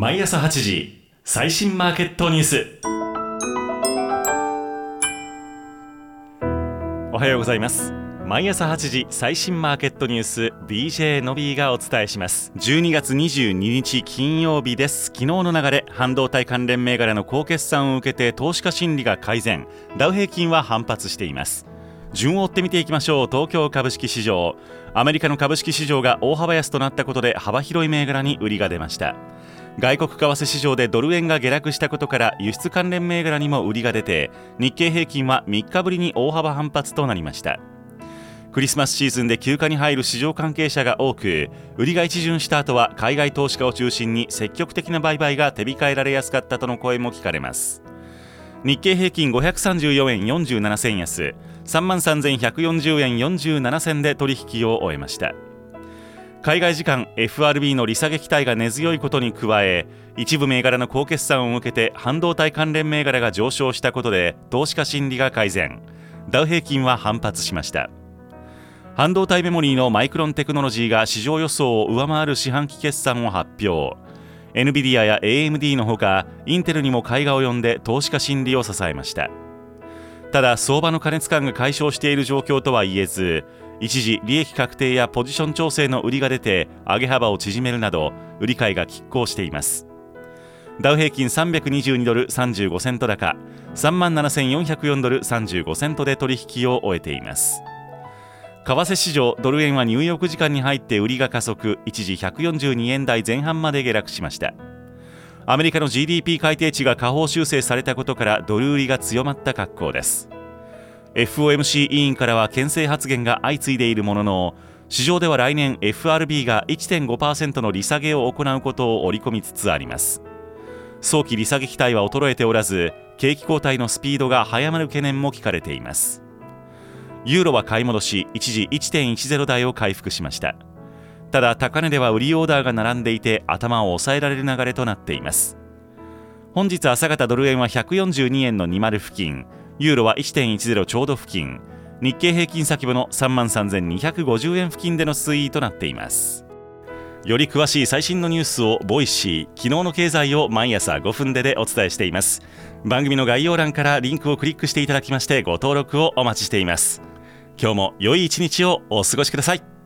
毎朝8時最新マーケットニュース。おはようございます。毎朝8時最新マーケットニュース DJ のびーがお伝えします。12月22日金曜日です。昨日の流れ半導体関連銘柄の高決算を受けて投資家心理が改善。ダウ平均は反発しています。順を追って見ていきましょう。東京株式市場。アメリカの株式市場が大幅安となったことで幅広い銘柄に売りが出ました。外国為替市場でドル円が下落したことから輸出関連銘柄にも売りが出て日経平均は3日ぶりに大幅反発となりました。クリスマスシーズンで休暇に入る市場関係者が多く売りが一巡した後は海外投資家を中心に積極的な売買が手控えられやすかったとの声も聞かれます。日経平均534円47銭安3万3140円47銭で取引を終えました。海外時間 FRB の利下げ期待が根強いことに加え一部銘柄の高決算を受けて半導体関連銘柄が上昇したことで投資家心理が改善。ダウ平均は反発しました。半導体メモリーのマイクロンテクノロジーが市場予想を上回る四半期決算を発表。NVIDIA や AMD のほかインテルにも買いが及んで投資家心理を支えました。ただ相場の過熱感が解消している状況とは言えず一時利益確定やポジション調整の売りが出て上げ幅を縮めるなど売り買いが拮抗しています。ダウ平均322ドル35セント高3万7404ドル35セントで取引を終えています。為替市場ドル円はニューヨーク時間に入って売りが加速一時142円台前半まで下落しました。アメリカの GDP 改定値が下方修正されたことからドル売りが強まった格好です。FOMC 委員からは牽制発言が相次いでいるものの市場では来年 FRB が1.5%の利下げを行うことを織り込みつつあります。早期利下げ期待は衰えておらず景気後退のスピードが早まる懸念も聞かれています。ユーロは買い戻し一時1.10台を回復しました。ただ高値では売りオーダーが並んでいて頭を抑えられる流れとなっています。本日朝方ドル円は142円の20付近ユーロは1.10ちょうど付近日経平均先物3万3250円付近での推移となっています。より詳しい最新のニュースを Voicy 昨日の経済を毎朝5分ででお伝えしています。番組の概要欄からリンクをクリックしていただきましてご登録をお待ちしています。今日も良い一日をお過ごしください。